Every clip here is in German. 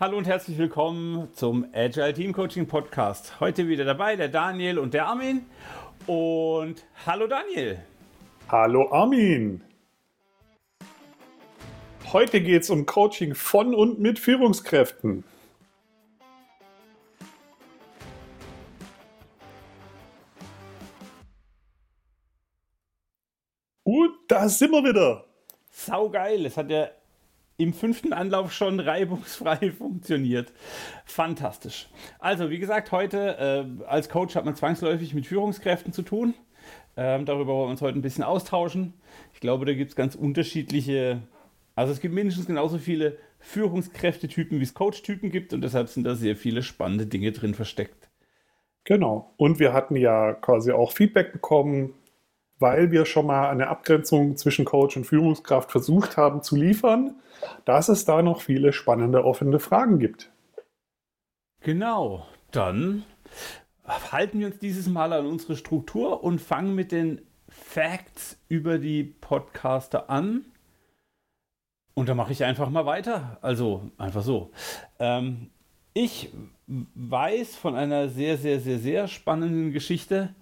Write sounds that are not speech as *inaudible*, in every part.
Hallo und herzlich willkommen zum Agile Team Coaching Podcast. Heute wieder dabei der Daniel und der Armin. Und hallo Daniel. Hallo Armin. Heute geht es um Coaching von und mit Führungskräften. Und da sind wir wieder. Sau geil. Es hat ja im fünften Anlauf schon reibungsfrei *laughs* funktioniert. Fantastisch. Also, wie gesagt, heute äh, als Coach hat man zwangsläufig mit Führungskräften zu tun. Ähm, darüber wollen wir uns heute ein bisschen austauschen. Ich glaube, da gibt es ganz unterschiedliche, also es gibt mindestens genauso viele Führungskräftetypen, wie es Coach-Typen gibt und deshalb sind da sehr viele spannende Dinge drin versteckt. Genau. Und wir hatten ja quasi auch Feedback bekommen, weil wir schon mal eine Abgrenzung zwischen Coach und Führungskraft versucht haben zu liefern, dass es da noch viele spannende offene Fragen gibt. Genau, dann halten wir uns dieses Mal an unsere Struktur und fangen mit den Facts über die Podcaster an. Und da mache ich einfach mal weiter. Also einfach so. Ähm, ich weiß von einer sehr, sehr, sehr, sehr spannenden Geschichte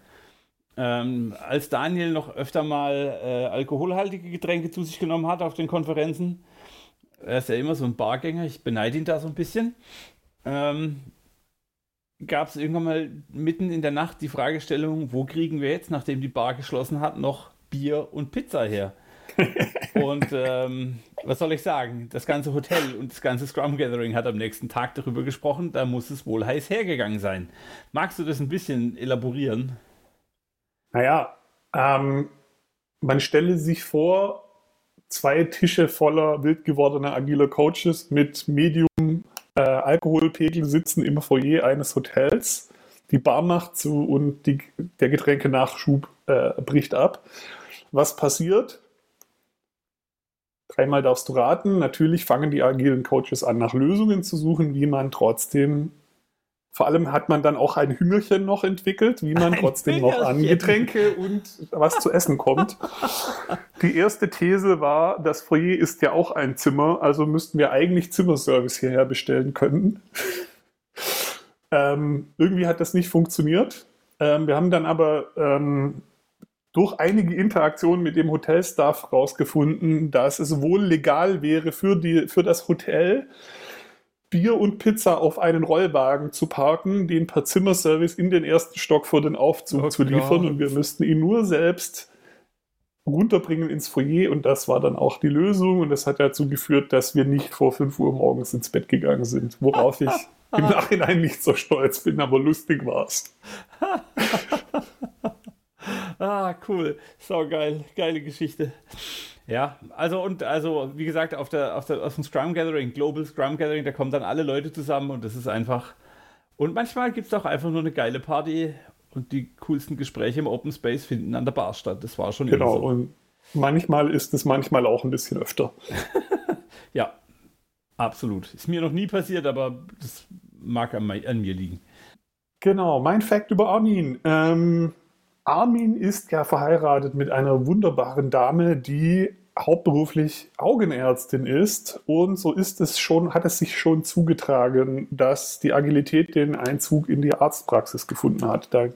ähm, als Daniel noch öfter mal äh, alkoholhaltige Getränke zu sich genommen hat auf den Konferenzen, er ist ja immer so ein Bargänger, ich beneide ihn da so ein bisschen, ähm, gab es irgendwann mal mitten in der Nacht die Fragestellung, wo kriegen wir jetzt, nachdem die Bar geschlossen hat, noch Bier und Pizza her? *laughs* und ähm, was soll ich sagen? Das ganze Hotel und das ganze Scrum Gathering hat am nächsten Tag darüber gesprochen, da muss es wohl heiß hergegangen sein. Magst du das ein bisschen elaborieren? Naja, ähm, man stelle sich vor, zwei Tische voller wild gewordener agiler Coaches mit Medium äh, Alkoholpegel sitzen im Foyer eines Hotels. Die Bar macht zu und die, der Getränkenachschub äh, bricht ab. Was passiert? Dreimal darfst du raten. Natürlich fangen die agilen Coaches an, nach Lösungen zu suchen, wie man trotzdem vor allem hat man dann auch ein Hümmelchen noch entwickelt, wie man ein trotzdem Hümmelchen. noch an Getränke und was zu essen kommt. *laughs* Die erste These war, das Foyer ist ja auch ein Zimmer, also müssten wir eigentlich Zimmerservice hierher bestellen können. *laughs* ähm, irgendwie hat das nicht funktioniert. Ähm, wir haben dann aber ähm, durch einige Interaktionen mit dem Hotelstaff herausgefunden, dass es wohl legal wäre für, die, für das Hotel, Bier und Pizza auf einen Rollwagen zu parken, den per Zimmerservice in den ersten Stock vor den Aufzug oh, zu liefern und wir müssten ihn nur selbst runterbringen ins Foyer und das war dann auch die Lösung und das hat dazu geführt, dass wir nicht vor 5 Uhr morgens ins Bett gegangen sind, worauf ich *laughs* im Nachhinein nicht so stolz bin, aber lustig war es. *laughs* ah, cool. So geil. Geile Geschichte. Ja, also und also wie gesagt, auf der, auf der auf dem Scrum Gathering, Global Scrum Gathering, da kommen dann alle Leute zusammen und das ist einfach. Und manchmal gibt es auch einfach nur eine geile Party und die coolsten Gespräche im Open Space finden an der Bar statt. Das war schon genau. So. Und manchmal ist es manchmal auch ein bisschen öfter. *laughs* ja, absolut. Ist mir noch nie passiert, aber das mag an, an mir liegen. Genau, mein Fact über Armin. Ähm, Armin ist ja verheiratet mit einer wunderbaren Dame, die hauptberuflich Augenärztin ist. Und so ist es schon, hat es sich schon zugetragen, dass die Agilität den Einzug in die Arztpraxis gefunden hat. Da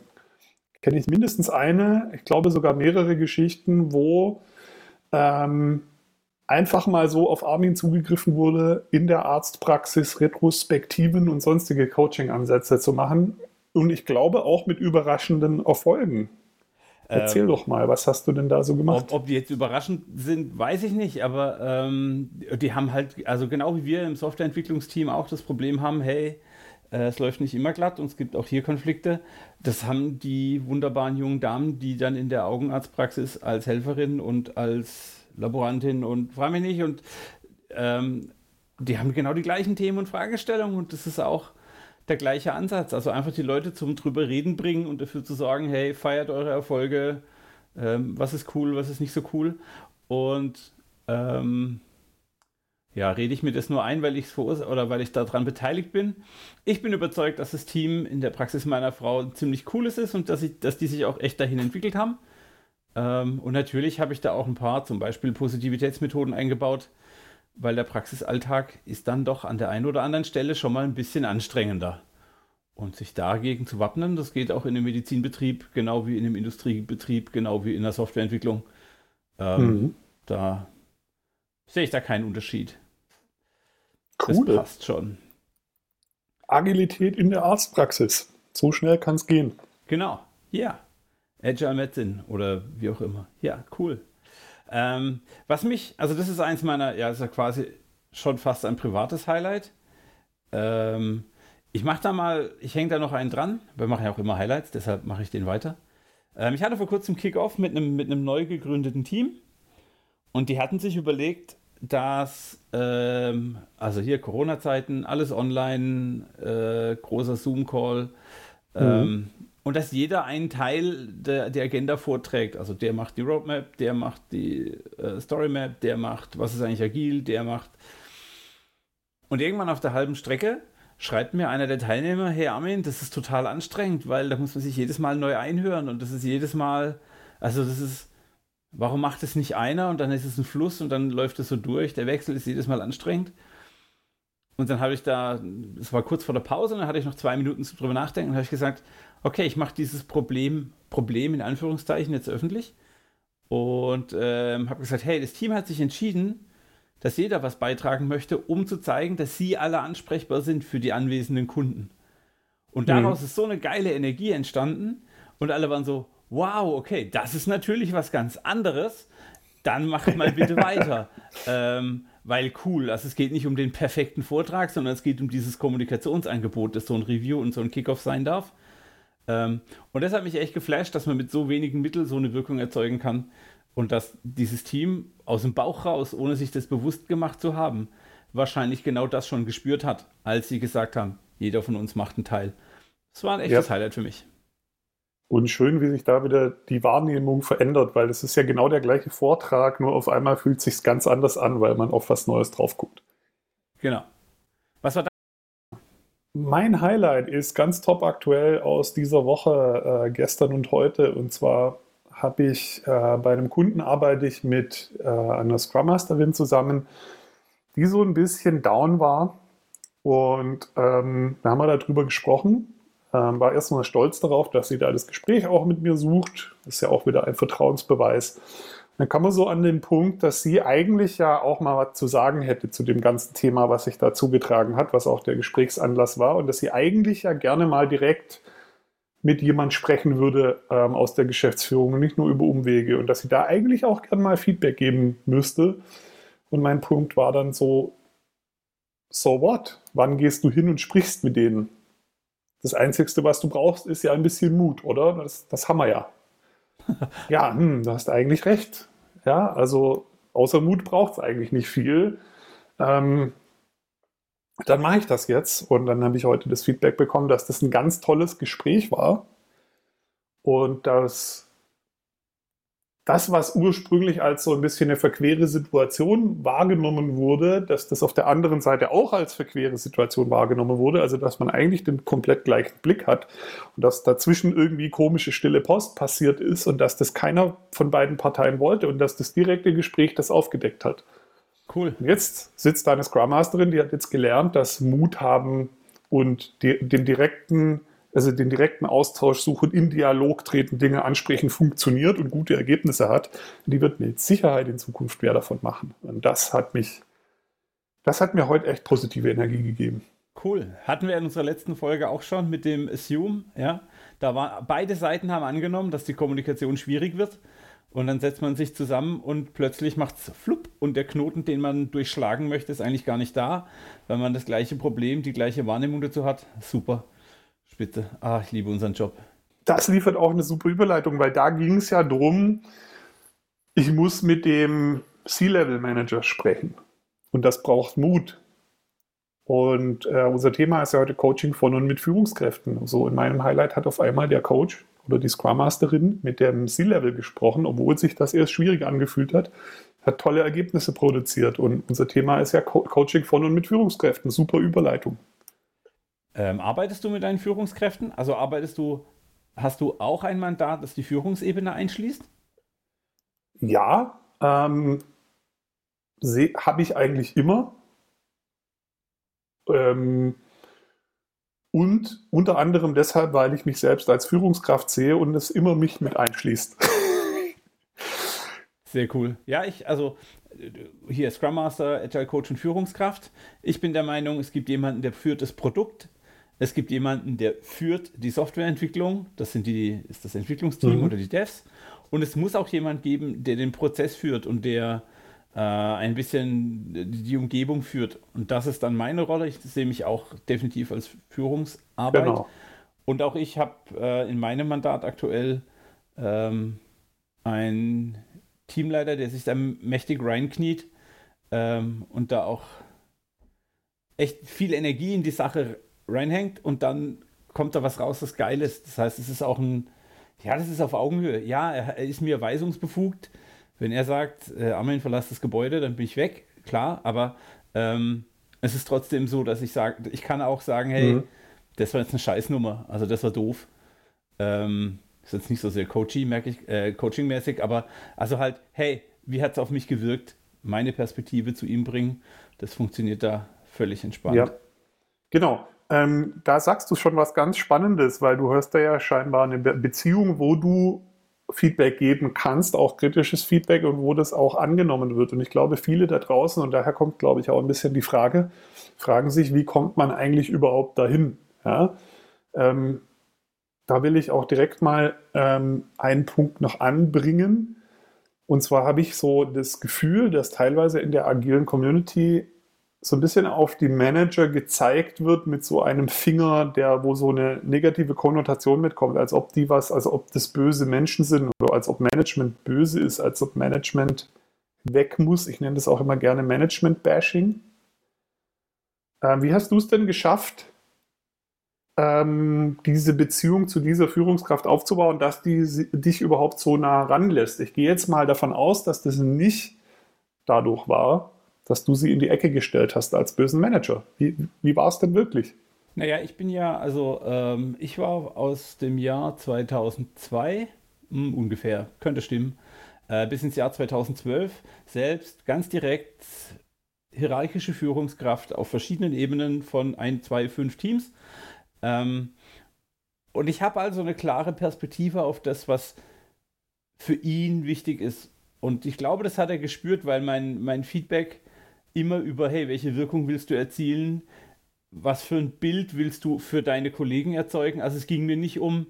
kenne ich mindestens eine, ich glaube sogar mehrere Geschichten, wo ähm, einfach mal so auf Armin zugegriffen wurde, in der Arztpraxis Retrospektiven und sonstige Coaching-Ansätze zu machen. Und ich glaube auch mit überraschenden Erfolgen. Erzähl ähm, doch mal, was hast du denn da so gemacht? Ob, ob die jetzt überraschend sind, weiß ich nicht, aber ähm, die haben halt, also genau wie wir im Softwareentwicklungsteam auch das Problem haben, hey, äh, es läuft nicht immer glatt und es gibt auch hier Konflikte. Das haben die wunderbaren jungen Damen, die dann in der Augenarztpraxis als Helferin und als Laborantin und frage mich nicht und ähm, die haben genau die gleichen Themen und Fragestellungen und das ist auch der gleiche Ansatz. Also einfach die Leute zum drüber reden bringen und dafür zu sagen, hey, feiert eure Erfolge, ähm, was ist cool, was ist nicht so cool. Und ähm, ja, rede ich mir das nur ein, weil ich es oder weil ich daran beteiligt bin. Ich bin überzeugt, dass das Team in der Praxis meiner Frau ziemlich cooles ist und dass, ich, dass die sich auch echt dahin entwickelt haben. Ähm, und natürlich habe ich da auch ein paar, zum Beispiel Positivitätsmethoden eingebaut, weil der Praxisalltag ist dann doch an der einen oder anderen Stelle schon mal ein bisschen anstrengender. Und sich dagegen zu wappnen, das geht auch in einem Medizinbetrieb, genau wie in einem Industriebetrieb, genau wie in der Softwareentwicklung. Ähm, mhm. Da sehe ich da keinen Unterschied. Cool. Das passt schon. Agilität in der Arztpraxis. So schnell kann es gehen. Genau. Ja. Agile Medicine oder wie auch immer. Ja, cool. Ähm, was mich, also das ist eins meiner, ja, ist ja quasi schon fast ein privates Highlight. Ähm, ich mache da mal, ich hänge da noch einen dran. Wir machen ja auch immer Highlights, deshalb mache ich den weiter. Ähm, ich hatte vor kurzem Kickoff mit einem, mit einem neu gegründeten Team und die hatten sich überlegt, dass, ähm, also hier Corona-Zeiten, alles online, äh, großer Zoom-Call, ähm, mhm. Und dass jeder einen Teil der, der, Agenda vorträgt. Also der macht die Roadmap, der macht die äh, Storymap, der macht, was ist eigentlich agil, der macht. Und irgendwann auf der halben Strecke schreibt mir einer der Teilnehmer, hey Armin, das ist total anstrengend, weil da muss man sich jedes Mal neu einhören und das ist jedes Mal, also das ist, warum macht es nicht einer und dann ist es ein Fluss und dann läuft es so durch, der Wechsel ist jedes Mal anstrengend. Und dann habe ich da, es war kurz vor der Pause, und dann hatte ich noch zwei Minuten zu drüber nachdenken und habe ich gesagt, okay, ich mache dieses Problem, Problem in Anführungszeichen jetzt öffentlich und ähm, habe gesagt, hey, das Team hat sich entschieden, dass jeder was beitragen möchte, um zu zeigen, dass sie alle ansprechbar sind für die anwesenden Kunden. Und daraus mhm. ist so eine geile Energie entstanden und alle waren so, wow, okay, das ist natürlich was ganz anderes, dann macht mal bitte *laughs* weiter. Ähm, weil cool, also es geht nicht um den perfekten Vortrag, sondern es geht um dieses Kommunikationsangebot, das so ein Review und so ein Kickoff sein darf. Ähm, und das hat mich echt geflasht, dass man mit so wenigen Mitteln so eine Wirkung erzeugen kann. Und dass dieses Team aus dem Bauch raus, ohne sich das bewusst gemacht zu haben, wahrscheinlich genau das schon gespürt hat, als sie gesagt haben, jeder von uns macht einen Teil. Das war ein echtes ja. Highlight für mich. Und schön, wie sich da wieder die Wahrnehmung verändert, weil es ist ja genau der gleiche Vortrag, nur auf einmal fühlt es sich ganz anders an, weil man auf was Neues drauf guckt. Genau. Was war das? Mein Highlight ist ganz top aktuell aus dieser Woche, äh, gestern und heute. Und zwar habe ich äh, bei einem Kunden arbeite ich mit äh, einer Scrum Masterin zusammen, die so ein bisschen down war. Und ähm, da haben wir darüber gesprochen. Ähm, war erstmal stolz darauf, dass sie da das Gespräch auch mit mir sucht. Ist ja auch wieder ein Vertrauensbeweis. Dann kam man so an den Punkt, dass sie eigentlich ja auch mal was zu sagen hätte zu dem ganzen Thema, was sich da zugetragen hat, was auch der Gesprächsanlass war. Und dass sie eigentlich ja gerne mal direkt mit jemand sprechen würde ähm, aus der Geschäftsführung und nicht nur über Umwege und dass sie da eigentlich auch gerne mal Feedback geben müsste. Und mein Punkt war dann so, so what? Wann gehst du hin und sprichst mit denen? Das Einzige, was du brauchst, ist ja ein bisschen Mut, oder? Das, das haben wir ja. *laughs* ja, hm, du hast eigentlich recht. Ja, also außer Mut braucht es eigentlich nicht viel. Ähm, dann mache ich das jetzt. Und dann habe ich heute das Feedback bekommen, dass das ein ganz tolles Gespräch war. Und dass das, was ursprünglich als so ein bisschen eine verquere Situation wahrgenommen wurde, dass das auf der anderen Seite auch als verquere Situation wahrgenommen wurde. Also, dass man eigentlich den komplett gleichen Blick hat und dass dazwischen irgendwie komische stille Post passiert ist und dass das keiner von beiden Parteien wollte und dass das direkte Gespräch das aufgedeckt hat. Cool. Und jetzt sitzt da eine Scrum Masterin, die hat jetzt gelernt, dass Mut haben und die, den direkten, also den direkten Austausch suchen, in Dialog treten, Dinge ansprechen, funktioniert und gute Ergebnisse hat. Die wird mit Sicherheit in Zukunft mehr davon machen. Und das hat mich, das hat mir heute echt positive Energie gegeben. Cool. Hatten wir in unserer letzten Folge auch schon mit dem Assume, ja. Da war, beide Seiten haben angenommen, dass die Kommunikation schwierig wird. Und dann setzt man sich zusammen und plötzlich macht es flupp und der Knoten, den man durchschlagen möchte, ist eigentlich gar nicht da, weil man das gleiche Problem, die gleiche Wahrnehmung dazu hat. Super. Spitze. Ah, ich liebe unseren Job. Das liefert auch eine super Überleitung, weil da ging es ja darum, ich muss mit dem C-Level-Manager sprechen. Und das braucht Mut. Und äh, unser Thema ist ja heute Coaching von und mit Führungskräften. So in meinem Highlight hat auf einmal der Coach oder die Scrum Masterin mit dem C-Level gesprochen, obwohl sich das erst schwierig angefühlt hat, hat tolle Ergebnisse produziert. Und unser Thema ist ja Co Coaching von und mit Führungskräften. Super Überleitung. Ähm, arbeitest du mit deinen Führungskräften? Also arbeitest du, hast du auch ein Mandat, das die Führungsebene einschließt? Ja, ähm, habe ich eigentlich immer. Ähm, und unter anderem deshalb, weil ich mich selbst als Führungskraft sehe und es immer mich mit einschließt. *laughs* Sehr cool. Ja, ich, also hier Scrum Master, Agile Coach und Führungskraft. Ich bin der Meinung, es gibt jemanden, der führt das Produkt. Es gibt jemanden, der führt die Softwareentwicklung. Das sind die, ist das Entwicklungsteam mhm. oder die Devs. Und es muss auch jemand geben, der den Prozess führt und der äh, ein bisschen die Umgebung führt. Und das ist dann meine Rolle. Ich sehe mich auch definitiv als Führungsarbeit. Genau. Und auch ich habe äh, in meinem Mandat aktuell ähm, ein Teamleiter, der sich da mächtig reinkniet ähm, und da auch echt viel Energie in die Sache reinhängt und dann kommt da was raus, das geil ist. Das heißt, es ist auch ein, ja, das ist auf Augenhöhe. Ja, er, er ist mir weisungsbefugt. Wenn er sagt, äh, Armin, verlass das Gebäude, dann bin ich weg, klar, aber ähm, es ist trotzdem so, dass ich sage, ich kann auch sagen, hey, mhm. das war jetzt eine Scheißnummer, also das war doof. Ähm, ist jetzt nicht so sehr coaching, merke ich, äh, coaching-mäßig, aber also halt, hey, wie hat es auf mich gewirkt? Meine Perspektive zu ihm bringen, das funktioniert da völlig entspannt. Ja, genau. Ähm, da sagst du schon was ganz Spannendes, weil du hast da ja scheinbar eine Beziehung, wo du Feedback geben kannst, auch kritisches Feedback und wo das auch angenommen wird. Und ich glaube, viele da draußen, und daher kommt, glaube ich, auch ein bisschen die Frage, fragen sich, wie kommt man eigentlich überhaupt dahin? Ja? Ähm, da will ich auch direkt mal ähm, einen Punkt noch anbringen. Und zwar habe ich so das Gefühl, dass teilweise in der agilen Community so ein bisschen auf die Manager gezeigt wird mit so einem Finger, der, wo so eine negative Konnotation mitkommt, als ob die was, als ob das böse Menschen sind oder als ob Management böse ist, als ob Management weg muss. Ich nenne das auch immer gerne Management-Bashing. Ähm, wie hast du es denn geschafft, ähm, diese Beziehung zu dieser Führungskraft aufzubauen, dass die dich überhaupt so nah ranlässt. Ich gehe jetzt mal davon aus, dass das nicht dadurch war, dass du sie in die Ecke gestellt hast als bösen Manager. Wie, wie war es denn wirklich? Naja, ich bin ja, also ähm, ich war aus dem Jahr 2002 mh, hm, ungefähr, könnte stimmen, äh, bis ins Jahr 2012 selbst ganz direkt hierarchische Führungskraft auf verschiedenen Ebenen von ein, zwei, fünf Teams ähm, und ich habe also eine klare Perspektive auf das, was für ihn wichtig ist. Und ich glaube, das hat er gespürt, weil mein, mein Feedback immer über, hey, welche Wirkung willst du erzielen? Was für ein Bild willst du für deine Kollegen erzeugen? Also es ging mir nicht um,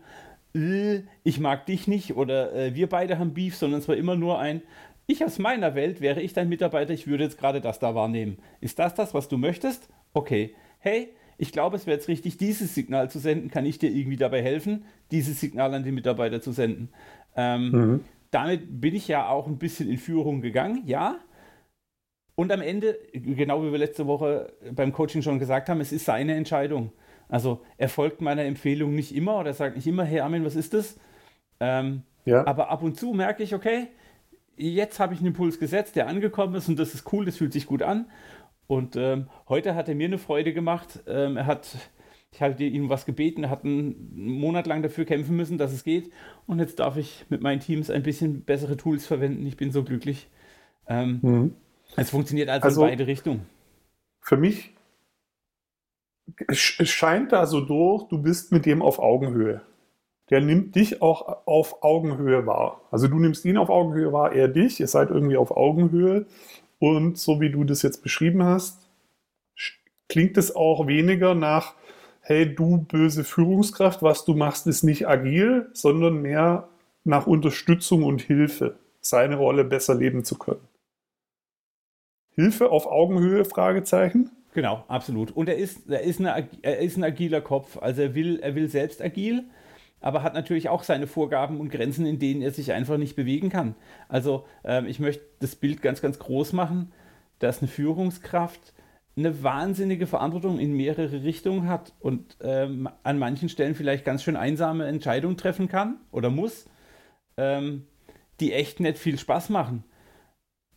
äh, ich mag dich nicht oder äh, wir beide haben Beef, sondern es war immer nur ein, ich aus meiner Welt wäre ich dein Mitarbeiter, ich würde jetzt gerade das da wahrnehmen. Ist das das, was du möchtest? Okay. Hey, ich glaube, es wäre jetzt richtig, dieses Signal zu senden. Kann ich dir irgendwie dabei helfen, dieses Signal an die Mitarbeiter zu senden? Ähm, mhm. Damit bin ich ja auch ein bisschen in Führung gegangen, ja. Und am Ende, genau wie wir letzte Woche beim Coaching schon gesagt haben, es ist seine Entscheidung. Also er folgt meiner Empfehlung nicht immer oder sagt nicht immer, hey Armin, was ist das? Ähm, ja. Aber ab und zu merke ich, okay, jetzt habe ich einen Impuls gesetzt, der angekommen ist und das ist cool, das fühlt sich gut an. Und ähm, heute hat er mir eine Freude gemacht. Ähm, er hat, ich hatte ihm was gebeten, er hat einen Monat lang dafür kämpfen müssen, dass es geht. Und jetzt darf ich mit meinen Teams ein bisschen bessere Tools verwenden. Ich bin so glücklich. Ähm, mhm. Es funktioniert also, also in beide Richtungen. Für mich es scheint da so durch, du bist mit dem auf Augenhöhe. Der nimmt dich auch auf Augenhöhe wahr. Also du nimmst ihn auf Augenhöhe wahr, er dich, ihr seid irgendwie auf Augenhöhe und so wie du das jetzt beschrieben hast, klingt es auch weniger nach, hey, du böse Führungskraft, was du machst, ist nicht agil, sondern mehr nach Unterstützung und Hilfe, seine Rolle besser leben zu können. Hilfe auf Augenhöhe? Fragezeichen. Genau, absolut. Und er ist, er ist, eine, er ist ein agiler Kopf. Also er will, er will selbst agil, aber hat natürlich auch seine Vorgaben und Grenzen, in denen er sich einfach nicht bewegen kann. Also ähm, ich möchte das Bild ganz, ganz groß machen, dass eine Führungskraft eine wahnsinnige Verantwortung in mehrere Richtungen hat und ähm, an manchen Stellen vielleicht ganz schön einsame Entscheidungen treffen kann oder muss, ähm, die echt nicht viel Spaß machen.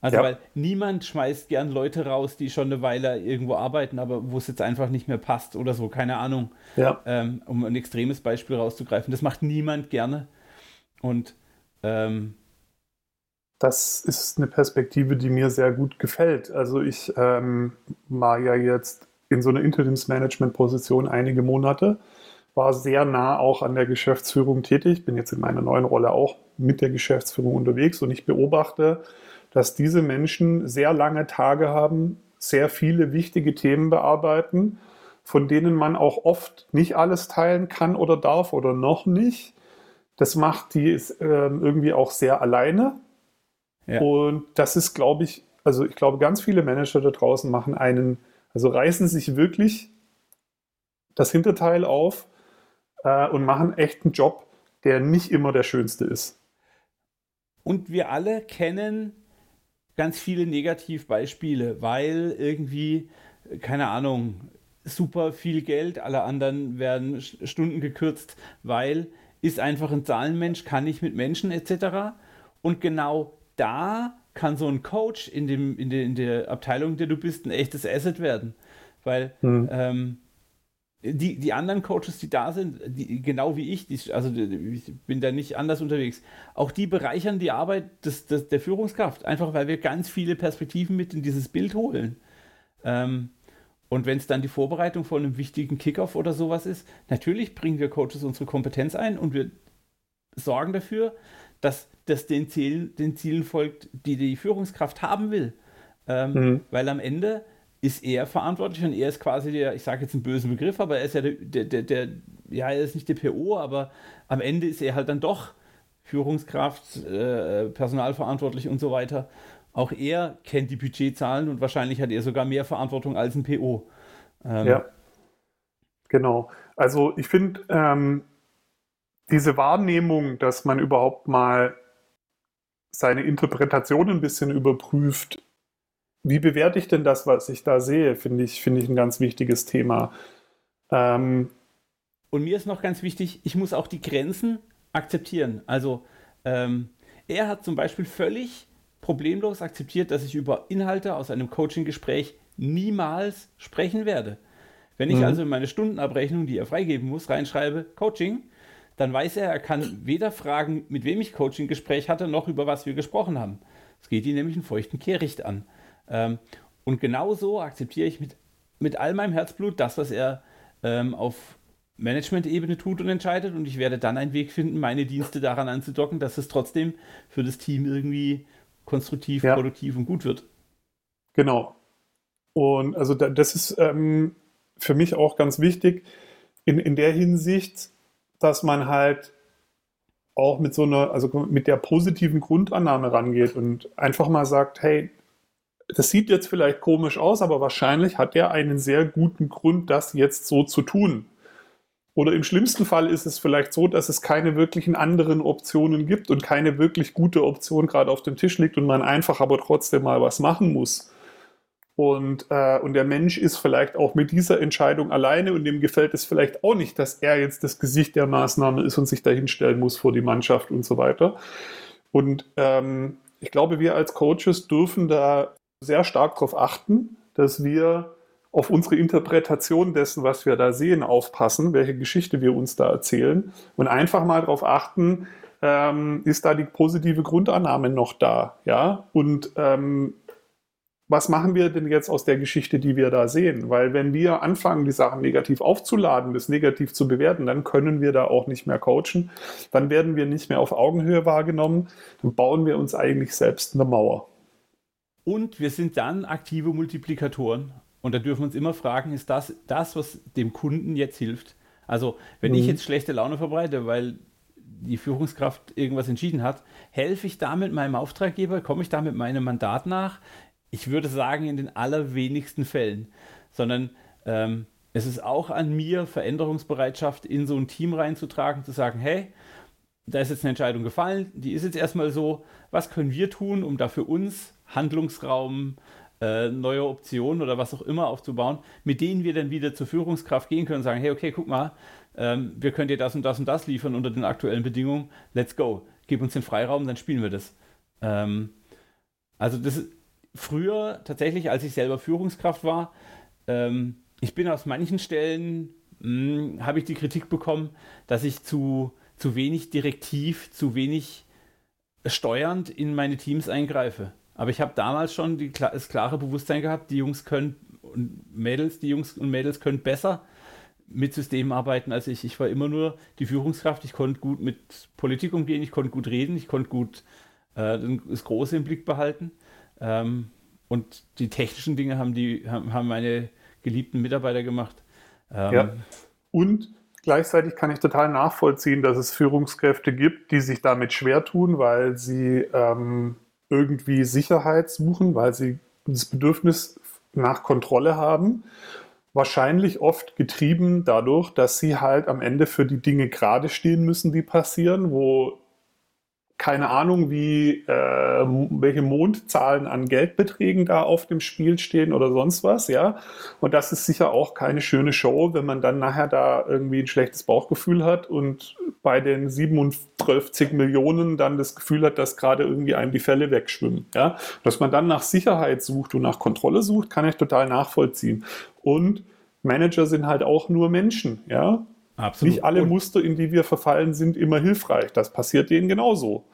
Also, ja. weil niemand schmeißt gern Leute raus, die schon eine Weile irgendwo arbeiten, aber wo es jetzt einfach nicht mehr passt oder so, keine Ahnung. Ja. Ähm, um ein extremes Beispiel rauszugreifen. Das macht niemand gerne. Und ähm, das ist eine Perspektive, die mir sehr gut gefällt. Also ich ähm, war ja jetzt in so einer Interimsmanagement-Position einige Monate, war sehr nah auch an der Geschäftsführung tätig, bin jetzt in meiner neuen Rolle auch mit der Geschäftsführung unterwegs und ich beobachte, dass diese Menschen sehr lange Tage haben, sehr viele wichtige Themen bearbeiten, von denen man auch oft nicht alles teilen kann oder darf oder noch nicht. Das macht die äh, irgendwie auch sehr alleine. Ja. Und das ist, glaube ich, also ich glaube, ganz viele Manager da draußen machen einen also reißen sich wirklich das Hinterteil auf äh, und machen echt einen Job, der nicht immer der schönste ist. Und wir alle kennen ganz viele Negativbeispiele, weil irgendwie, keine Ahnung, super viel Geld, alle anderen werden Stunden gekürzt, weil ist einfach ein Zahlenmensch, kann nicht mit Menschen etc. Und genau da kann so ein Coach in, dem, in, der, in der Abteilung, in der du bist, ein echtes Asset werden. Weil hm. ähm, die, die anderen Coaches, die da sind, die, genau wie ich, die, also ich bin da nicht anders unterwegs, auch die bereichern die Arbeit des, des, der Führungskraft, einfach weil wir ganz viele Perspektiven mit in dieses Bild holen. Ähm, und wenn es dann die Vorbereitung von einem wichtigen Kickoff oder sowas ist, natürlich bringen wir Coaches unsere Kompetenz ein und wir sorgen dafür, dass das den Zielen, den Zielen folgt, die die Führungskraft haben will. Ähm, mhm. Weil am Ende ist er verantwortlich und er ist quasi der, ich sage jetzt einen bösen Begriff, aber er ist ja der, der, der, der, ja, er ist nicht der PO, aber am Ende ist er halt dann doch Führungskraft, äh, Personalverantwortlich und so weiter. Auch er kennt die Budgetzahlen und wahrscheinlich hat er sogar mehr Verantwortung als ein PO. Ähm, ja, genau. Also ich finde ähm, diese Wahrnehmung, dass man überhaupt mal seine Interpretation ein bisschen überprüft. Wie bewerte ich denn das, was ich da sehe, finde ich, find ich ein ganz wichtiges Thema. Ähm, und mir ist noch ganz wichtig, ich muss auch die Grenzen akzeptieren. Also ähm, er hat zum Beispiel völlig problemlos akzeptiert, dass ich über Inhalte aus einem Coaching-Gespräch niemals sprechen werde. Wenn ich mhm. also in meine Stundenabrechnung, die er freigeben muss, reinschreibe, Coaching, dann weiß er, er kann weder fragen, mit wem ich Coaching-Gespräch hatte, noch über was wir gesprochen haben. Es geht ihn nämlich einen feuchten Kehricht an. Ähm, und genauso akzeptiere ich mit, mit all meinem Herzblut das, was er ähm, auf Management-Ebene tut und entscheidet. Und ich werde dann einen Weg finden, meine Dienste daran anzudocken, dass es trotzdem für das Team irgendwie konstruktiv, ja. produktiv und gut wird. Genau. Und also das ist ähm, für mich auch ganz wichtig in, in der Hinsicht, dass man halt auch mit so einer, also mit der positiven Grundannahme rangeht und einfach mal sagt, hey, das sieht jetzt vielleicht komisch aus, aber wahrscheinlich hat er einen sehr guten Grund, das jetzt so zu tun. Oder im schlimmsten Fall ist es vielleicht so, dass es keine wirklichen anderen Optionen gibt und keine wirklich gute Option gerade auf dem Tisch liegt und man einfach aber trotzdem mal was machen muss. Und, äh, und der Mensch ist vielleicht auch mit dieser Entscheidung alleine und dem gefällt es vielleicht auch nicht, dass er jetzt das Gesicht der Maßnahme ist und sich dahinstellen muss vor die Mannschaft und so weiter. Und ähm, ich glaube, wir als Coaches dürfen da sehr stark darauf achten, dass wir auf unsere Interpretation dessen, was wir da sehen, aufpassen, welche Geschichte wir uns da erzählen und einfach mal darauf achten, ähm, ist da die positive Grundannahme noch da, ja? Und ähm, was machen wir denn jetzt aus der Geschichte, die wir da sehen? Weil wenn wir anfangen, die Sachen negativ aufzuladen, das negativ zu bewerten, dann können wir da auch nicht mehr coachen. Dann werden wir nicht mehr auf Augenhöhe wahrgenommen. Dann bauen wir uns eigentlich selbst eine Mauer. Und wir sind dann aktive Multiplikatoren. Und da dürfen wir uns immer fragen, ist das das, was dem Kunden jetzt hilft? Also, wenn mhm. ich jetzt schlechte Laune verbreite, weil die Führungskraft irgendwas entschieden hat, helfe ich damit meinem Auftraggeber? Komme ich damit meinem Mandat nach? ich würde sagen, in den allerwenigsten Fällen, sondern ähm, es ist auch an mir, Veränderungsbereitschaft in so ein Team reinzutragen, zu sagen, hey, da ist jetzt eine Entscheidung gefallen, die ist jetzt erstmal so, was können wir tun, um da für uns Handlungsraum, äh, neue Optionen oder was auch immer aufzubauen, mit denen wir dann wieder zur Führungskraft gehen können und sagen, hey, okay, guck mal, ähm, wir können dir das und das und das liefern unter den aktuellen Bedingungen, let's go, gib uns den Freiraum, dann spielen wir das. Ähm, also das ist, früher tatsächlich, als ich selber Führungskraft war, ähm, ich bin aus manchen Stellen, hm, habe ich die Kritik bekommen, dass ich zu, zu wenig direktiv, zu wenig steuernd in meine Teams eingreife. Aber ich habe damals schon die, das klare Bewusstsein gehabt, die Jungs können und Mädels, die Jungs und Mädels können besser mit Systemen arbeiten als ich. Ich war immer nur die Führungskraft, ich konnte gut mit Politik umgehen, ich konnte gut reden, ich konnte gut äh, das Große im Blick behalten. Ähm, und die technischen Dinge haben, die, haben meine geliebten Mitarbeiter gemacht. Ähm, ja. Und gleichzeitig kann ich total nachvollziehen, dass es Führungskräfte gibt, die sich damit schwer tun, weil sie ähm, irgendwie Sicherheit suchen, weil sie das Bedürfnis nach Kontrolle haben. Wahrscheinlich oft getrieben dadurch, dass sie halt am Ende für die Dinge gerade stehen müssen, die passieren, wo keine Ahnung, wie äh, welche Mondzahlen an Geldbeträgen da auf dem Spiel stehen oder sonst was, ja. Und das ist sicher auch keine schöne Show, wenn man dann nachher da irgendwie ein schlechtes Bauchgefühl hat und bei den 37 Millionen dann das Gefühl hat, dass gerade irgendwie einem die Fälle wegschwimmen, ja. Dass man dann nach Sicherheit sucht und nach Kontrolle sucht, kann ich total nachvollziehen. Und Manager sind halt auch nur Menschen, ja. Absolut. Nicht alle Muster, in die wir verfallen, sind immer hilfreich. Das passiert denen genauso.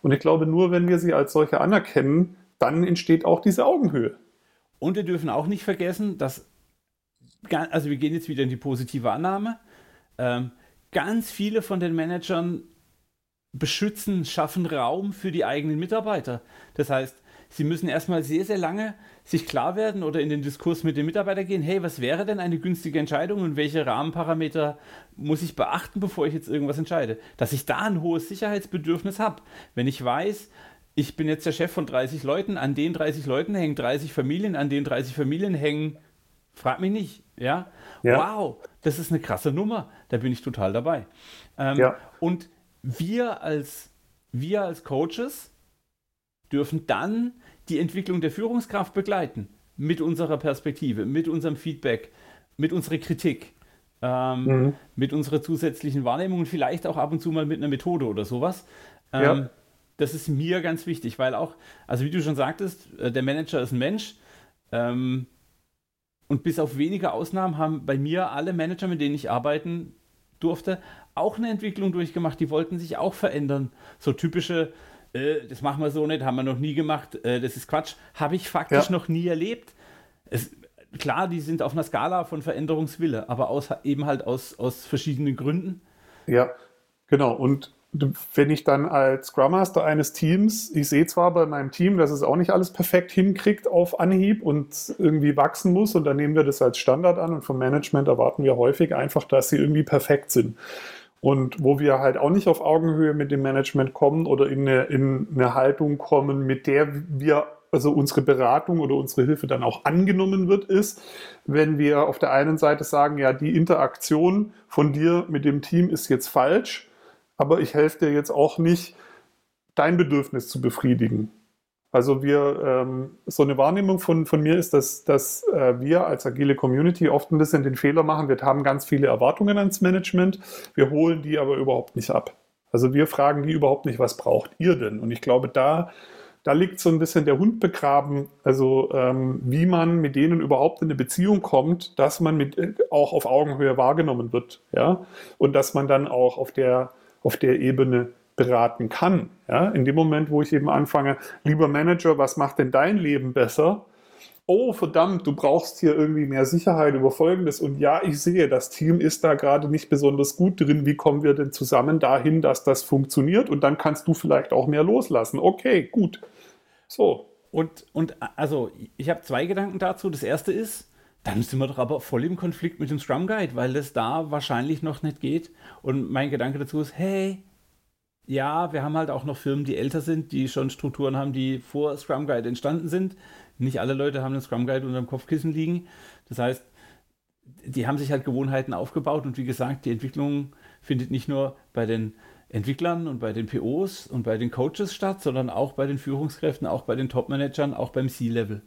Und ich glaube, nur wenn wir sie als solche anerkennen, dann entsteht auch diese Augenhöhe. Und wir dürfen auch nicht vergessen, dass, also wir gehen jetzt wieder in die positive Annahme, ähm, ganz viele von den Managern beschützen, schaffen Raum für die eigenen Mitarbeiter. Das heißt, sie müssen erstmal sehr, sehr lange sich klar werden oder in den Diskurs mit den Mitarbeitern gehen, hey, was wäre denn eine günstige Entscheidung und welche Rahmenparameter muss ich beachten, bevor ich jetzt irgendwas entscheide? Dass ich da ein hohes Sicherheitsbedürfnis habe. Wenn ich weiß, ich bin jetzt der Chef von 30 Leuten, an den 30 Leuten hängen 30 Familien, an den 30 Familien hängen, frag mich nicht, ja? ja. Wow, das ist eine krasse Nummer, da bin ich total dabei. Ähm, ja. Und wir als, wir als Coaches dürfen dann die Entwicklung der Führungskraft begleiten. Mit unserer Perspektive, mit unserem Feedback, mit unserer Kritik, ähm, mhm. mit unserer zusätzlichen Wahrnehmung und vielleicht auch ab und zu mal mit einer Methode oder sowas. Ähm, ja. Das ist mir ganz wichtig, weil auch, also wie du schon sagtest, äh, der Manager ist ein Mensch. Ähm, und bis auf wenige Ausnahmen haben bei mir alle Manager, mit denen ich arbeiten durfte, auch eine Entwicklung durchgemacht. Die wollten sich auch verändern. So typische äh, das machen wir so nicht, haben wir noch nie gemacht, äh, das ist Quatsch, habe ich faktisch ja. noch nie erlebt. Es, klar, die sind auf einer Skala von Veränderungswille, aber aus, eben halt aus, aus verschiedenen Gründen. Ja, genau. Und wenn ich dann als Scrum Master eines Teams, ich sehe zwar bei meinem Team, dass es auch nicht alles perfekt hinkriegt auf Anhieb und irgendwie wachsen muss und dann nehmen wir das als Standard an und vom Management erwarten wir häufig einfach, dass sie irgendwie perfekt sind. Und wo wir halt auch nicht auf Augenhöhe mit dem Management kommen oder in eine, in eine Haltung kommen, mit der wir also unsere Beratung oder unsere Hilfe dann auch angenommen wird, ist, wenn wir auf der einen Seite sagen, ja, die Interaktion von dir mit dem Team ist jetzt falsch, aber ich helfe dir jetzt auch nicht, dein Bedürfnis zu befriedigen. Also wir, ähm, so eine Wahrnehmung von, von mir ist, dass, dass äh, wir als agile Community oft ein bisschen den Fehler machen, wir haben ganz viele Erwartungen ans Management, wir holen die aber überhaupt nicht ab. Also wir fragen die überhaupt nicht, was braucht ihr denn? Und ich glaube, da, da liegt so ein bisschen der Hund begraben, also ähm, wie man mit denen überhaupt in eine Beziehung kommt, dass man mit, äh, auch auf Augenhöhe wahrgenommen wird, ja, und dass man dann auch auf der, auf der Ebene beraten kann. Ja? In dem Moment, wo ich eben anfange, lieber Manager, was macht denn dein Leben besser? Oh, verdammt, du brauchst hier irgendwie mehr Sicherheit über Folgendes. Und ja, ich sehe, das Team ist da gerade nicht besonders gut drin. Wie kommen wir denn zusammen dahin, dass das funktioniert? Und dann kannst du vielleicht auch mehr loslassen. Okay, gut. So. Und, und also, ich habe zwei Gedanken dazu. Das erste ist, dann sind wir doch aber voll im Konflikt mit dem Scrum Guide, weil das da wahrscheinlich noch nicht geht. Und mein Gedanke dazu ist, hey, ja, wir haben halt auch noch Firmen, die älter sind, die schon Strukturen haben, die vor Scrum Guide entstanden sind. Nicht alle Leute haben einen Scrum Guide unter dem Kopfkissen liegen. Das heißt, die haben sich halt Gewohnheiten aufgebaut und wie gesagt, die Entwicklung findet nicht nur bei den Entwicklern und bei den POs und bei den Coaches statt, sondern auch bei den Führungskräften, auch bei den Top-Managern, auch beim C-Level.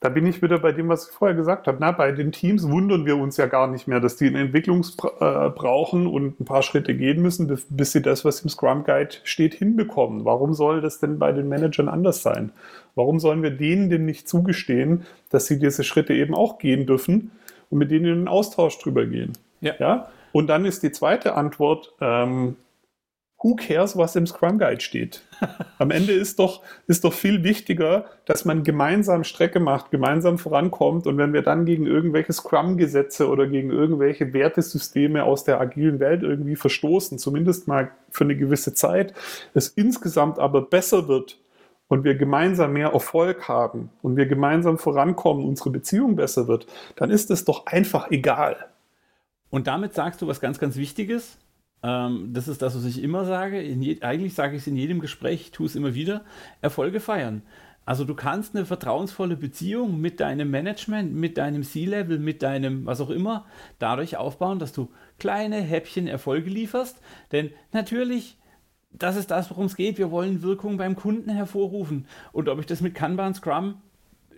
Da bin ich wieder bei dem, was ich vorher gesagt habe. Na, bei den Teams wundern wir uns ja gar nicht mehr, dass die eine Entwicklung äh, brauchen und ein paar Schritte gehen müssen, bis sie das, was im Scrum Guide steht, hinbekommen. Warum soll das denn bei den Managern anders sein? Warum sollen wir denen denn nicht zugestehen, dass sie diese Schritte eben auch gehen dürfen und mit denen in den Austausch drüber gehen? Ja. ja? Und dann ist die zweite Antwort, ähm, who cares, was im Scrum Guide steht? Am Ende ist doch, ist doch viel wichtiger, dass man gemeinsam Strecke macht, gemeinsam vorankommt und wenn wir dann gegen irgendwelche Scrum-Gesetze oder gegen irgendwelche Wertesysteme aus der agilen Welt irgendwie verstoßen, zumindest mal für eine gewisse Zeit, es insgesamt aber besser wird und wir gemeinsam mehr Erfolg haben und wir gemeinsam vorankommen, unsere Beziehung besser wird, dann ist es doch einfach egal. Und damit sagst du was ganz, ganz Wichtiges ähm, das ist das, was ich immer sage. Je, eigentlich sage ich es in jedem Gespräch, tue es immer wieder. Erfolge feiern. Also du kannst eine vertrauensvolle Beziehung mit deinem Management, mit deinem C-Level, mit deinem was auch immer, dadurch aufbauen, dass du kleine Häppchen Erfolge lieferst. Denn natürlich, das ist das, worum es geht. Wir wollen Wirkung beim Kunden hervorrufen. Und ob ich das mit Kanban, Scrum,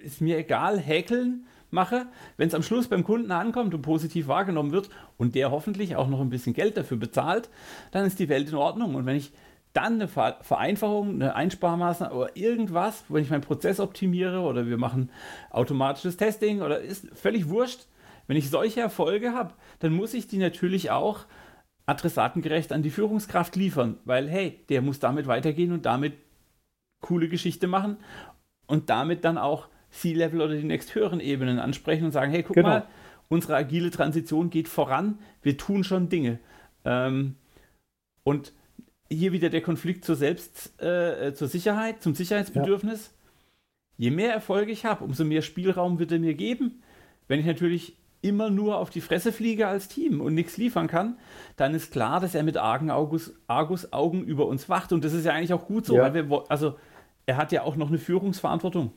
ist mir egal, häkeln mache, wenn es am Schluss beim Kunden ankommt und positiv wahrgenommen wird und der hoffentlich auch noch ein bisschen Geld dafür bezahlt, dann ist die Welt in Ordnung. Und wenn ich dann eine Vereinfachung, eine Einsparmaßnahme oder irgendwas, wenn ich meinen Prozess optimiere oder wir machen automatisches Testing oder ist völlig wurscht, wenn ich solche Erfolge habe, dann muss ich die natürlich auch adressatengerecht an die Führungskraft liefern, weil hey, der muss damit weitergehen und damit coole Geschichte machen und damit dann auch C-Level oder die nächsthöheren Ebenen ansprechen und sagen, hey, guck genau. mal, unsere agile Transition geht voran, wir tun schon Dinge. Ähm, und hier wieder der Konflikt zur Selbst, äh, zur Sicherheit, zum Sicherheitsbedürfnis. Ja. Je mehr Erfolge ich habe, umso mehr Spielraum wird er mir geben. Wenn ich natürlich immer nur auf die Fresse fliege als Team und nichts liefern kann, dann ist klar, dass er mit argen Argus, Argus Augen über uns wacht. Und das ist ja eigentlich auch gut so, ja. weil wir, also er hat ja auch noch eine Führungsverantwortung.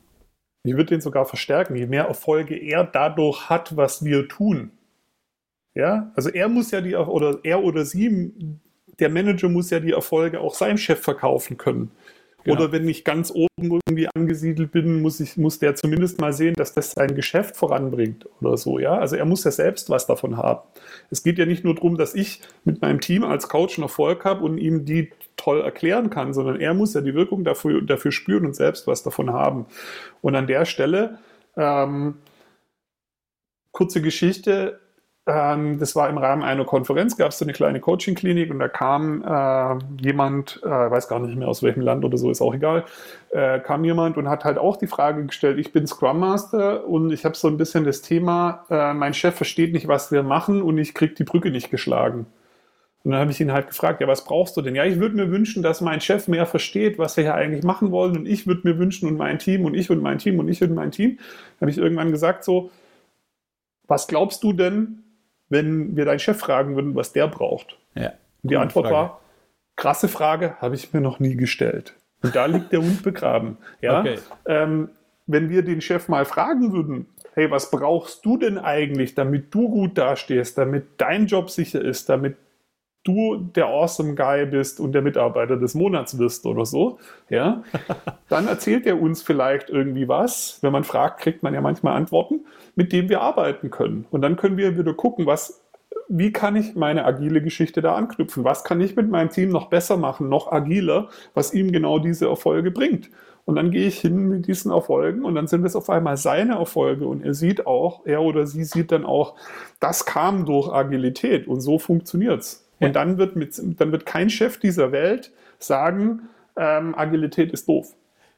Ich würde den sogar verstärken, je mehr Erfolge er dadurch hat, was wir tun. Ja, also er muss ja die, oder er oder sie, der Manager muss ja die Erfolge auch seinem Chef verkaufen können. Genau. Oder wenn ich ganz oben irgendwie angesiedelt bin, muss, ich, muss der zumindest mal sehen, dass das sein Geschäft voranbringt oder so. Ja? Also er muss ja selbst was davon haben. Es geht ja nicht nur darum, dass ich mit meinem Team als Coach einen Erfolg habe und ihm die toll erklären kann, sondern er muss ja die Wirkung dafür, dafür spüren und selbst was davon haben. Und an der Stelle, ähm, kurze Geschichte, ähm, das war im Rahmen einer Konferenz, gab es so eine kleine Coaching-Klinik und da kam äh, jemand, äh, weiß gar nicht mehr aus welchem Land oder so, ist auch egal, äh, kam jemand und hat halt auch die Frage gestellt, ich bin Scrum Master und ich habe so ein bisschen das Thema, äh, mein Chef versteht nicht, was wir machen und ich kriege die Brücke nicht geschlagen. Und dann habe ich ihn halt gefragt, ja, was brauchst du denn? Ja, ich würde mir wünschen, dass mein Chef mehr versteht, was wir hier eigentlich machen wollen. Und ich würde mir wünschen und mein Team und ich und mein Team und ich und mein Team. Habe ich irgendwann gesagt so, was glaubst du denn, wenn wir deinen Chef fragen würden, was der braucht? Ja, und die Antwort Frage. war, krasse Frage, habe ich mir noch nie gestellt. Und da liegt der Hund begraben. Ja? Okay. Ähm, wenn wir den Chef mal fragen würden, hey, was brauchst du denn eigentlich, damit du gut dastehst, damit dein Job sicher ist, damit du der Awesome Guy bist und der Mitarbeiter des Monats wirst oder so, ja, *laughs* dann erzählt er uns vielleicht irgendwie was. Wenn man fragt, kriegt man ja manchmal Antworten, mit denen wir arbeiten können. Und dann können wir wieder gucken, was, wie kann ich meine agile Geschichte da anknüpfen? Was kann ich mit meinem Team noch besser machen, noch agiler, was ihm genau diese Erfolge bringt? Und dann gehe ich hin mit diesen Erfolgen und dann sind es auf einmal seine Erfolge und er sieht auch, er oder sie sieht dann auch, das kam durch Agilität und so funktioniert es. Und dann wird, mit, dann wird kein Chef dieser Welt sagen, ähm, Agilität ist doof.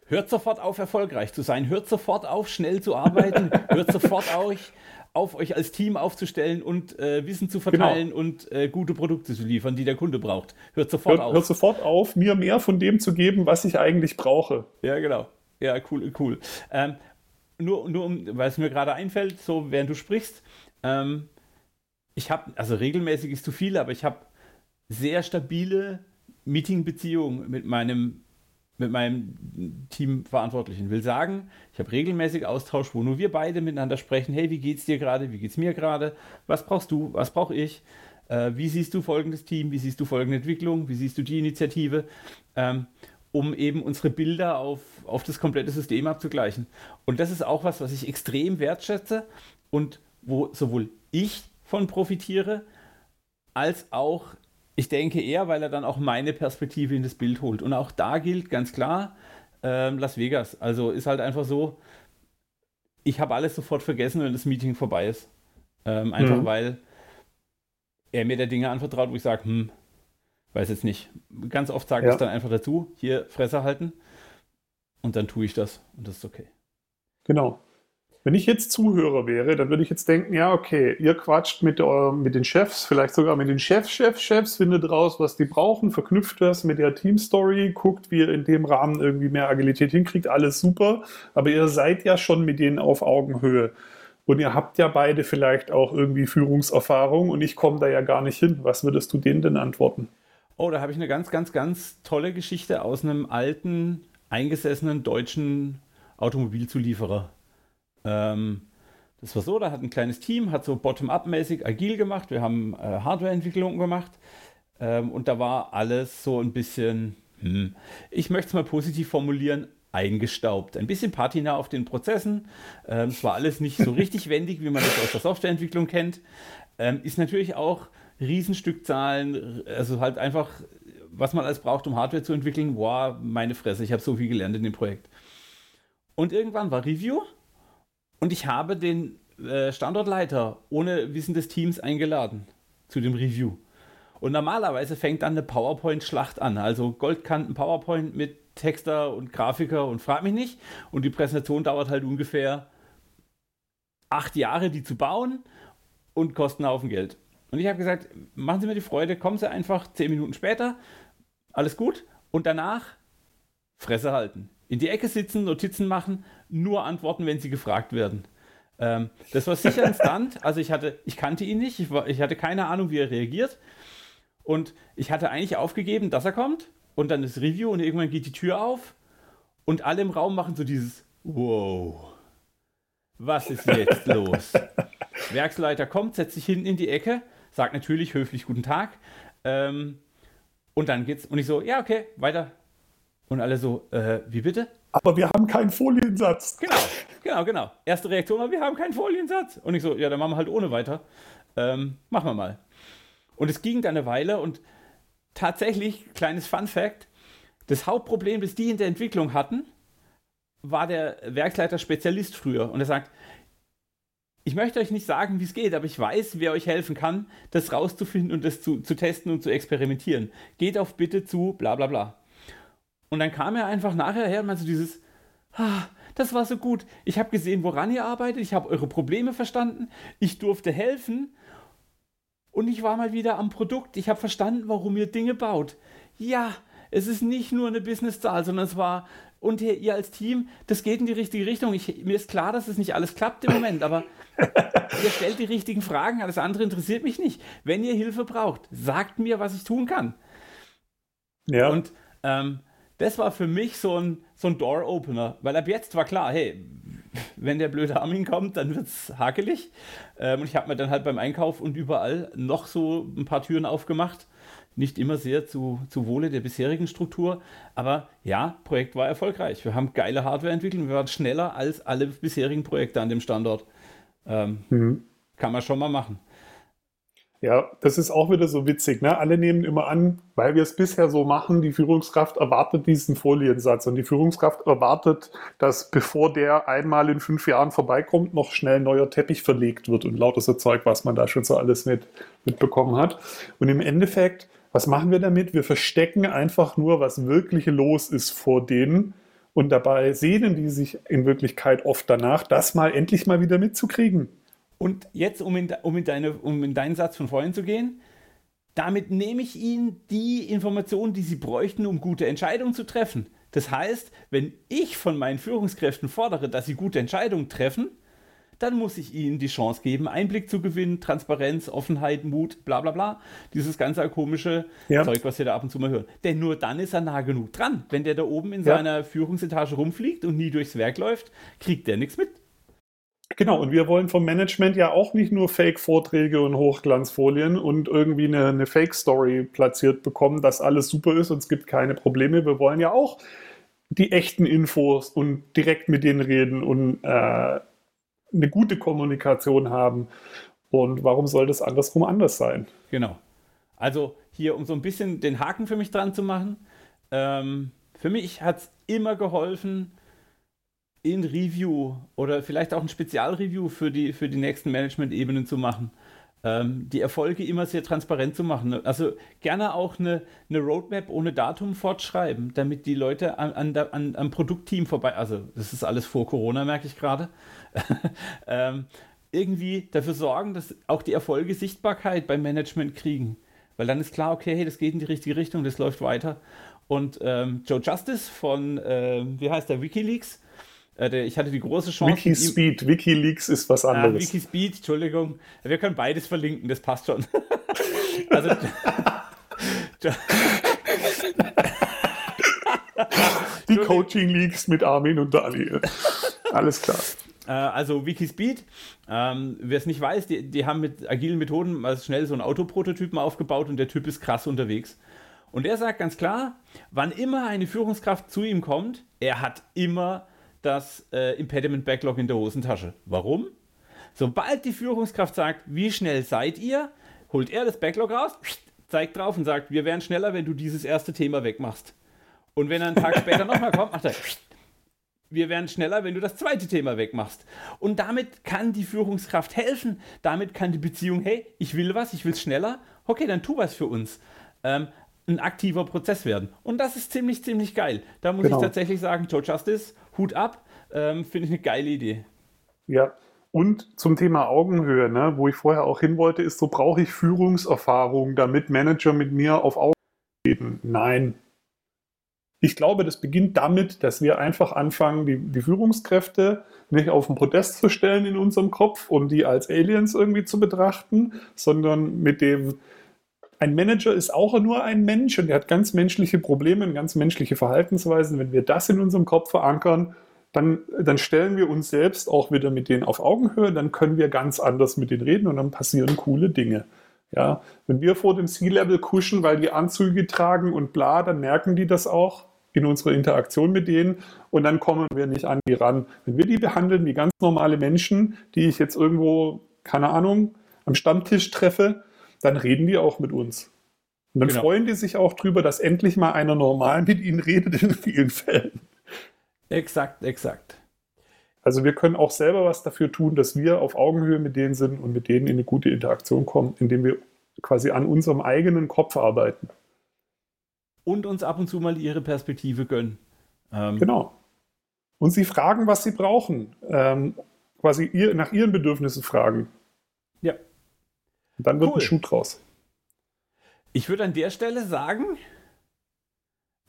Hört sofort auf, erfolgreich zu sein. Hört sofort auf, schnell zu arbeiten. *laughs* Hört sofort auf, auf, euch als Team aufzustellen und äh, Wissen zu verteilen genau. und äh, gute Produkte zu liefern, die der Kunde braucht. Hört sofort hört, auf. Hört sofort auf, mir mehr von dem zu geben, was ich eigentlich brauche. Ja, genau. Ja, cool, cool. Ähm, nur, nur weil es mir gerade einfällt, so während du sprichst, ähm, ich habe, also regelmäßig ist zu viel, aber ich habe sehr stabile Meeting-Beziehung mit meinem, mit meinem Teamverantwortlichen. Will sagen, ich habe regelmäßig Austausch, wo nur wir beide miteinander sprechen. Hey, wie geht's dir gerade? Wie geht's mir gerade? Was brauchst du? Was brauche ich? Äh, wie siehst du folgendes Team? Wie siehst du folgende Entwicklung? Wie siehst du die Initiative? Ähm, um eben unsere Bilder auf, auf das komplette System abzugleichen. Und das ist auch was, was ich extrem wertschätze und wo sowohl ich von profitiere, als auch ich denke eher, weil er dann auch meine Perspektive in das Bild holt. Und auch da gilt ganz klar ähm, Las Vegas. Also ist halt einfach so, ich habe alles sofort vergessen, wenn das Meeting vorbei ist. Ähm, einfach mhm. weil er mir der Dinge anvertraut, wo ich sage, hm, weiß jetzt nicht. Ganz oft sage ja. ich dann einfach dazu, hier Fresse halten und dann tue ich das und das ist okay. Genau. Wenn ich jetzt Zuhörer wäre, dann würde ich jetzt denken, ja, okay, ihr quatscht mit, äh, mit den Chefs, vielleicht sogar mit den Chefs, Chefs, Chefs, findet raus, was die brauchen, verknüpft das mit der Teamstory, guckt, wie ihr in dem Rahmen irgendwie mehr Agilität hinkriegt, alles super. Aber ihr seid ja schon mit denen auf Augenhöhe. Und ihr habt ja beide vielleicht auch irgendwie Führungserfahrung und ich komme da ja gar nicht hin. Was würdest du denen denn antworten? Oh, da habe ich eine ganz, ganz, ganz tolle Geschichte aus einem alten, eingesessenen deutschen Automobilzulieferer. Ähm, das war so, da hat ein kleines Team, hat so bottom-up-mäßig agil gemacht. Wir haben äh, Hardware-Entwicklung gemacht. Ähm, und da war alles so ein bisschen, hm, ich möchte es mal positiv formulieren, eingestaubt. Ein bisschen Patina auf den Prozessen. Ähm, es war alles nicht so *laughs* richtig wendig, wie man das aus der Softwareentwicklung kennt. Ähm, ist natürlich auch Riesenstückzahlen, also halt einfach, was man alles braucht, um Hardware zu entwickeln. Boah, meine Fresse, ich habe so viel gelernt in dem Projekt. Und irgendwann war Review und ich habe den äh, Standortleiter ohne Wissen des Teams eingeladen zu dem Review. Und normalerweise fängt dann eine PowerPoint-Schlacht an. Also Goldkanten PowerPoint mit Texter und Grafiker und frag mich nicht. Und die Präsentation dauert halt ungefähr acht Jahre, die zu bauen und kosten einen Haufen Geld. Und ich habe gesagt, machen Sie mir die Freude, kommen Sie einfach zehn Minuten später, alles gut. Und danach Fresse halten. In die Ecke sitzen, Notizen machen, nur antworten, wenn Sie gefragt werden. Ähm, das war sicher ein Stunt. Also ich hatte, ich kannte ihn nicht, ich, war, ich hatte keine Ahnung, wie er reagiert. Und ich hatte eigentlich aufgegeben, dass er kommt und dann das Review und irgendwann geht die Tür auf und alle im Raum machen so dieses Wow. Was ist jetzt *laughs* los? Werksleiter kommt, setzt sich hinten in die Ecke, sagt natürlich höflich Guten Tag. Ähm, und dann geht's. Und ich so, ja, okay, weiter. Und alle so, äh, wie bitte? Aber wir haben keinen Foliensatz. Genau, genau, genau. Erste Reaktion war, wir haben keinen Foliensatz. Und ich so, ja, dann machen wir halt ohne weiter. Ähm, machen wir mal. Und es ging dann eine Weile und tatsächlich, kleines Fun Fact, das Hauptproblem, das die in der Entwicklung hatten, war der Werksleiter Spezialist früher. Und er sagt, ich möchte euch nicht sagen, wie es geht, aber ich weiß, wer euch helfen kann, das rauszufinden und das zu, zu testen und zu experimentieren. Geht auf bitte zu, bla bla bla. Und dann kam er einfach nachher her und meinte so dieses, ah, das war so gut. Ich habe gesehen, woran ihr arbeitet, ich habe eure Probleme verstanden, ich durfte helfen und ich war mal wieder am Produkt. Ich habe verstanden, warum ihr Dinge baut. Ja, es ist nicht nur eine Businesszahl, sondern es war, und ihr, ihr, als Team, das geht in die richtige Richtung. Ich, mir ist klar, dass es nicht alles klappt im Moment, aber *laughs* ihr stellt die richtigen Fragen. Alles andere interessiert mich nicht. Wenn ihr Hilfe braucht, sagt mir, was ich tun kann. Ja. Und ähm, das war für mich so ein, so ein Door-Opener, weil ab jetzt war klar, hey, wenn der blöde Armin kommt, dann wird es hakelig. Ähm, und ich habe mir dann halt beim Einkauf und überall noch so ein paar Türen aufgemacht. Nicht immer sehr zu, zu Wohle der bisherigen Struktur. Aber ja, Projekt war erfolgreich. Wir haben geile Hardware entwickelt. Wir waren schneller als alle bisherigen Projekte an dem Standort. Ähm, mhm. Kann man schon mal machen. Ja, das ist auch wieder so witzig. Ne? Alle nehmen immer an, weil wir es bisher so machen, die Führungskraft erwartet diesen Foliensatz. Und die Führungskraft erwartet, dass bevor der einmal in fünf Jahren vorbeikommt, noch schnell ein neuer Teppich verlegt wird und lauter so Zeug, was man da schon so alles mit, mitbekommen hat. Und im Endeffekt, was machen wir damit? Wir verstecken einfach nur, was wirklich los ist vor denen. Und dabei sehnen die sich in Wirklichkeit oft danach, das mal endlich mal wieder mitzukriegen. Und jetzt, um in, um, in deine, um in deinen Satz von vorhin zu gehen, damit nehme ich Ihnen die Informationen, die Sie bräuchten, um gute Entscheidungen zu treffen. Das heißt, wenn ich von meinen Führungskräften fordere, dass sie gute Entscheidungen treffen, dann muss ich ihnen die Chance geben, Einblick zu gewinnen, Transparenz, Offenheit, Mut, bla bla bla. Dieses ganze komische ja. Zeug, was wir da ab und zu mal hören. Denn nur dann ist er nah genug dran. Wenn der da oben in ja. seiner Führungsetage rumfliegt und nie durchs Werk läuft, kriegt der nichts mit. Genau, und wir wollen vom Management ja auch nicht nur Fake-Vorträge und Hochglanzfolien und irgendwie eine, eine Fake-Story platziert bekommen, dass alles super ist und es gibt keine Probleme. Wir wollen ja auch die echten Infos und direkt mit denen reden und äh, eine gute Kommunikation haben. Und warum soll das andersrum anders sein? Genau. Also hier, um so ein bisschen den Haken für mich dran zu machen, ähm, für mich hat es immer geholfen, in Review oder vielleicht auch ein Spezialreview für die, für die nächsten Management-Ebenen zu machen. ähm, die Erfolge immer sehr transparent zu machen. Also gerne auch eine, eine Roadmap ohne Datum fortschreiben, damit die Leute an, an, an, am Produktteam vorbei, also das ist alles vor Corona, merke ich gerade, *laughs* ähm, irgendwie dafür sorgen, dass auch die Erfolge Sichtbarkeit beim Management kriegen. Weil dann ist klar, okay, hey, das geht in die richtige Richtung, das läuft weiter. Und ähm, Joe Justice von, äh, wie heißt der, Wikileaks, ich hatte die große Chance. Wikispeed, Wikileaks ist was anderes. Ah, Wikispeed, Entschuldigung. Wir können beides verlinken, das passt schon. *laughs* also, *laughs* die Coaching Leaks mit Armin und Daniel. Alles klar. Äh, also Wikispeed, ähm, wer es nicht weiß, die, die haben mit agilen Methoden mal schnell so einen Autoprototypen aufgebaut und der Typ ist krass unterwegs. Und er sagt ganz klar, wann immer eine Führungskraft zu ihm kommt, er hat immer das äh, Impediment Backlog in der Hosentasche. Warum? Sobald die Führungskraft sagt, wie schnell seid ihr, holt er das Backlog raus, zeigt drauf und sagt, wir wären schneller, wenn du dieses erste Thema wegmachst. Und wenn er einen Tag später nochmal kommt, macht er, wir wären schneller, wenn du das zweite Thema wegmachst. Und damit kann die Führungskraft helfen. Damit kann die Beziehung, hey, ich will was, ich will es schneller. Okay, dann tu was für uns. Ähm, ein aktiver Prozess werden. Und das ist ziemlich, ziemlich geil. Da muss genau. ich tatsächlich sagen, Joe Justice, Hut ab, ähm, finde ich eine geile Idee. Ja, und zum Thema Augenhöhe, ne, wo ich vorher auch hin wollte, ist so, brauche ich Führungserfahrung, damit Manager mit mir auf Augenhöhe reden? Nein. Ich glaube, das beginnt damit, dass wir einfach anfangen, die, die Führungskräfte nicht auf den Podest zu stellen in unserem Kopf und die als Aliens irgendwie zu betrachten, sondern mit dem ein Manager ist auch nur ein Mensch und er hat ganz menschliche Probleme und ganz menschliche Verhaltensweisen. Wenn wir das in unserem Kopf verankern, dann, dann stellen wir uns selbst auch wieder mit denen auf Augenhöhe, dann können wir ganz anders mit denen reden und dann passieren coole Dinge. Ja, wenn wir vor dem C-Level kuschen, weil die Anzüge tragen und bla, dann merken die das auch in unserer Interaktion mit denen und dann kommen wir nicht an die ran. Wenn wir die behandeln wie ganz normale Menschen, die ich jetzt irgendwo, keine Ahnung, am Stammtisch treffe, dann reden die auch mit uns. Und dann genau. freuen die sich auch drüber, dass endlich mal einer normal mit ihnen redet in vielen Fällen. Exakt, exakt. Also wir können auch selber was dafür tun, dass wir auf Augenhöhe mit denen sind und mit denen in eine gute Interaktion kommen, indem wir quasi an unserem eigenen Kopf arbeiten. Und uns ab und zu mal ihre Perspektive gönnen. Ähm. Genau. Und sie fragen, was sie brauchen. Ähm, quasi ihr, nach ihren Bedürfnissen fragen. Ja. Und dann wird cool. ein Schuh draus. Ich würde an der Stelle sagen,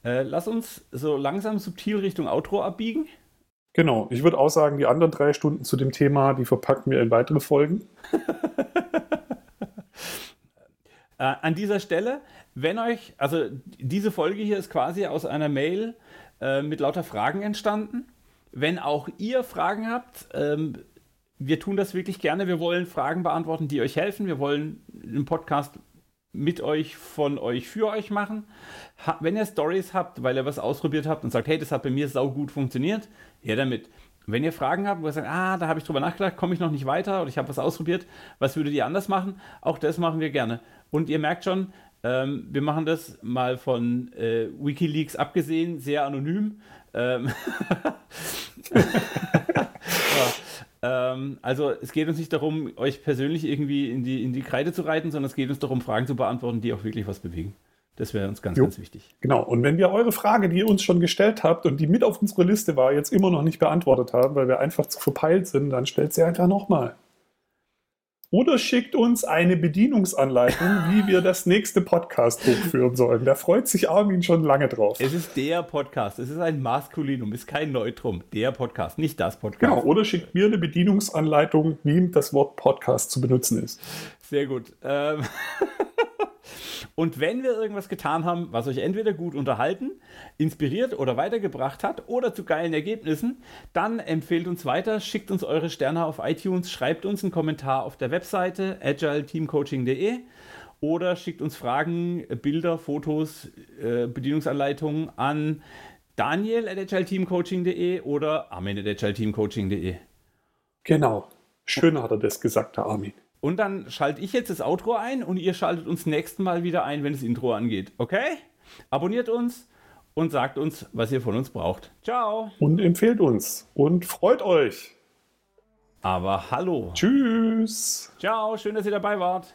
äh, lass uns so langsam subtil Richtung Outro abbiegen. Genau, ich würde auch sagen, die anderen drei Stunden zu dem Thema, die verpacken wir in weitere Folgen. *laughs* äh, an dieser Stelle, wenn euch, also diese Folge hier ist quasi aus einer Mail äh, mit lauter Fragen entstanden. Wenn auch ihr Fragen habt, ähm, wir tun das wirklich gerne. Wir wollen Fragen beantworten, die euch helfen. Wir wollen einen Podcast mit euch, von euch, für euch machen. Ha wenn ihr Stories habt, weil ihr was ausprobiert habt und sagt, hey, das hat bei mir sau gut funktioniert, her damit. Wenn ihr Fragen habt, wo ihr sagt, ah, da habe ich drüber nachgedacht, komme ich noch nicht weiter oder ich habe was ausprobiert, was würdet ihr anders machen? Auch das machen wir gerne. Und ihr merkt schon, ähm, wir machen das mal von äh, Wikileaks abgesehen, sehr anonym. Ähm *laughs* ja. Ähm, also es geht uns nicht darum, euch persönlich irgendwie in die, in die Kreide zu reiten, sondern es geht uns darum, Fragen zu beantworten, die auch wirklich was bewegen. Das wäre uns ganz, jo. ganz wichtig. Genau. Und wenn wir eure Frage, die ihr uns schon gestellt habt und die mit auf unserer Liste war, jetzt immer noch nicht beantwortet haben, weil wir einfach zu verpeilt sind, dann stellt sie einfach nochmal. Oder schickt uns eine Bedienungsanleitung, wie wir das nächste Podcast hochführen sollen. Da freut sich Armin schon lange drauf. Es ist der Podcast. Es ist ein Maskulinum, ist kein Neutrum. Der Podcast, nicht das Podcast. Genau, oder schickt mir eine Bedienungsanleitung, wie das Wort Podcast zu benutzen ist. Sehr gut. Ähm *laughs* Und wenn wir irgendwas getan haben, was euch entweder gut unterhalten, inspiriert oder weitergebracht hat oder zu geilen Ergebnissen, dann empfehlt uns weiter, schickt uns eure Sterne auf iTunes, schreibt uns einen Kommentar auf der Webseite agileteamcoaching.de oder schickt uns Fragen, Bilder, Fotos, äh, Bedienungsanleitungen an daniel at agileteamcoaching.de oder armin at agileteamcoaching.de. Genau. Schön hat er das gesagt, der Armin. Und dann schalte ich jetzt das Outro ein und ihr schaltet uns nächsten Mal wieder ein, wenn das Intro angeht. Okay? Abonniert uns und sagt uns, was ihr von uns braucht. Ciao. Und empfehlt uns und freut euch. Aber hallo. Tschüss. Ciao, schön, dass ihr dabei wart.